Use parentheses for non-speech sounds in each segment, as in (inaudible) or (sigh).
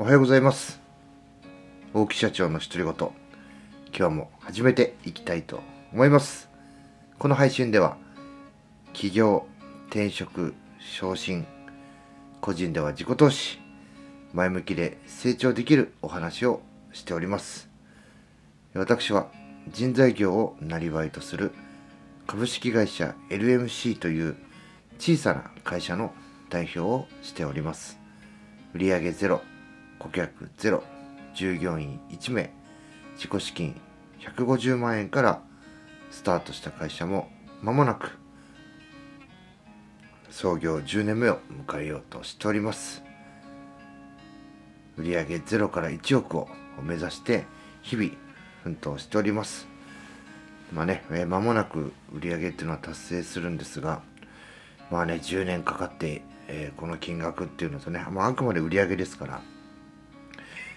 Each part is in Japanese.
おはようございます。大木社長の独り言。今日も始めていきたいと思います。この配信では起業転職昇進個人では自己投資前向きで成長できるお話をしております。私は人材業をなりわいとする株式会社 LMC という小さな会社の代表をしております。売上ゼロ顧客ゼロ。従業員1名。自己資金150万円からスタートした会社も間もなく創業10年目を迎えようとしております。売上ゼロから1億を目指して日々奮闘しております。まあね、えー、間もなく売上っていうのは達成するんですがまあね10年かかって、えー、この金額っていうのとね、まあ、あくまで売上ですから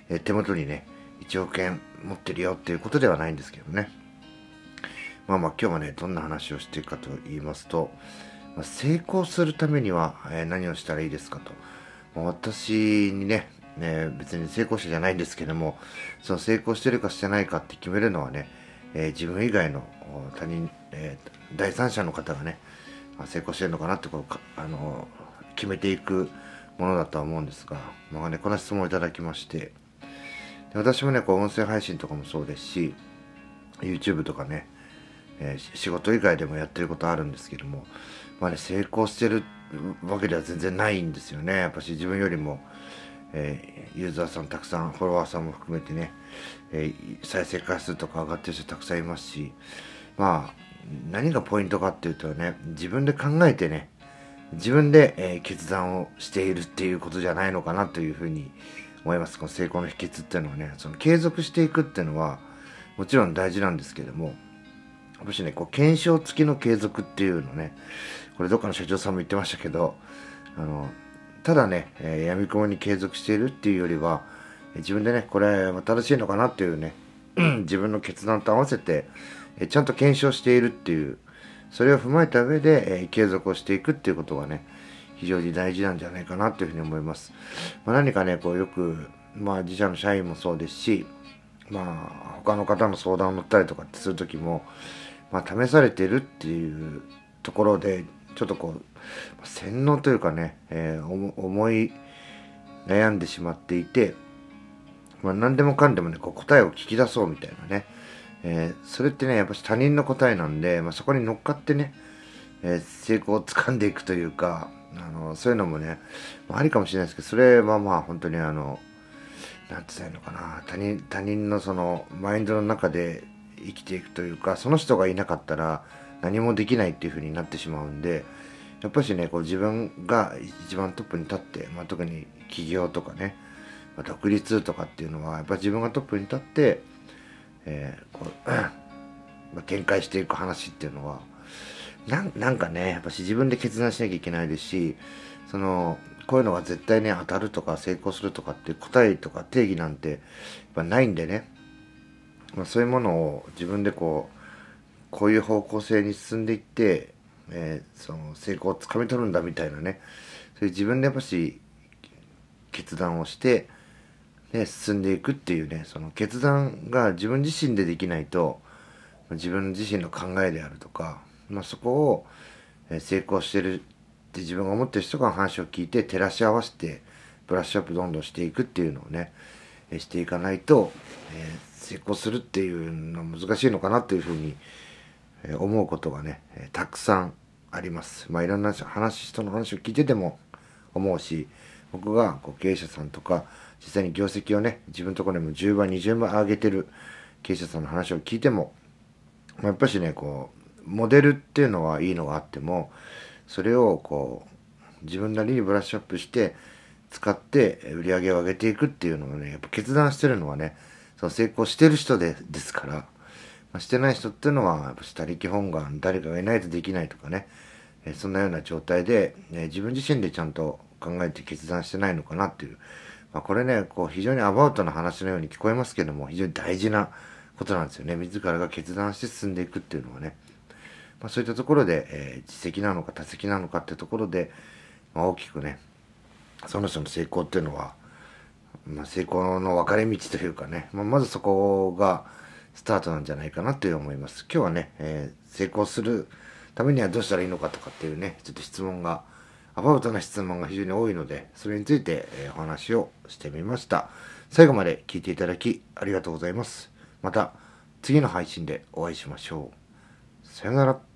え手元にね、1億円持ってるよっていうことではないんですけどね。まあまあ今日はね、どんな話をしていくかと言いますと、まあ、成功するためには、え、何をしたらいいですかと。まあ、私にね、ね、別に成功者じゃないんですけども、その成功してるかしてないかって決めるのはね、えー、自分以外の他人、えー、第三者の方がね、成功してるのかなってこうあの決めていくものだとは思うんですが、まあね、この質問をいただきまして、私もね、こう音声配信とかもそうですし、YouTube とかね、えー、仕事以外でもやってることあるんですけども、まあね、成功してるわけでは全然ないんですよね。やっぱし自分よりも、えー、ユーザーさんたくさん、フォロワーさんも含めてね、えー、再生回数とか上がってる人たくさんいますし、まあ、何がポイントかっていうとね、自分で考えてね、自分で、え、決断をしているっていうことじゃないのかなというふうに思います。この成功の秘訣っていうのはね、その継続していくっていうのは、もちろん大事なんですけども、もしね、こう、検証付きの継続っていうのね、これどっかの社長さんも言ってましたけど、あの、ただね、えー、闇雲に継続しているっていうよりは、自分でね、これ正しいのかなっていうね、(clears throat) 自分の決断と合わせて、えちゃんと検証しているっていう、それを踏まえた上で、えー、継続をしていくっていうことがね、非常に大事なんじゃないかなというふうに思います。まあ、何かね、こうよく、まあ自社の社員もそうですし、まあ他の方の相談を乗ったりとかってする時も、まあ試されてるっていうところで、ちょっとこう、洗脳というかね、えー、思い悩んでしまっていて、まあ何でもかんでもね、こう答えを聞き出そうみたいなね、えー、それってね、やっぱし他人の答えなんで、まあ、そこに乗っかってね、えー、成功をつかんでいくというか、あのそういうのもね、まあ、ありかもしれないですけどそれはまあ本当にあのなんて言ったらいいのかな他人他人のそのマインドの中で生きていくというかその人がいなかったら何もできないっていう風になってしまうんでやっぱしねこう自分が一番トップに立って、まあ、特に起業とかね、まあ、独立とかっていうのはやっぱ自分がトップに立って、えー、こう (coughs) まあ、展開していく話っていうのはななんかね、やっぱし自分で決断しなきゃいけないですし、その、こういうのが絶対ね、当たるとか成功するとかって答えとか定義なんて、やっぱないんでね、まあ、そういうものを自分でこう、こういう方向性に進んでいって、えー、その成功をつかみ取るんだみたいなね、そういう自分でやっぱし決断をして、ね、進んでいくっていうね、その決断が自分自身でできないと、自分自身の考えであるとか、まあ、そこを、え成功してるって自分が思ってる人が話を聞いて照らし合わせてブラッシュアップどんどんしていくっていうのをね、えしていかないと、え成功するっていうのは難しいのかなっていうふうに、え思うことがね、えたくさんあります。まあいろんな話、人の話を聞いてても思うし、僕がこう経営者さんとか実際に業績をね、自分のところでも10倍、20倍上げてる経営者さんの話を聞いても、まあ、やっぱしね、こう、モデルっていうのはいいのがあってもそれをこう自分なりにブラッシュアップして使って売り上げを上げていくっていうのをねやっぱ決断してるのはねその成功してる人でですから、まあ、してない人っていうのはやっぱ下力本願誰かがいないとできないとかねえそんなような状態で、ね、自分自身でちゃんと考えて決断してないのかなっていう、まあ、これねこう非常にアバウトな話のように聞こえますけども非常に大事なことなんですよね自らが決断して進んでいくっていうのはね。まあ、そういったところで、えー、実績なのか多績なのかってところで、まあ、大きくねその人の成功っていうのはまあ、成功の分かれ道というかね、まあ、まずそこがスタートなんじゃないかなという思います。今日はね、えー、成功するためにはどうしたらいいのかとかっていうね、ちょっと質問が、アバウトな質問が非常に多いので、それについて、えー、お話をしてみました。最後まで聞いていただきありがとうございます。また次の配信でお会いしましょう。さよなら。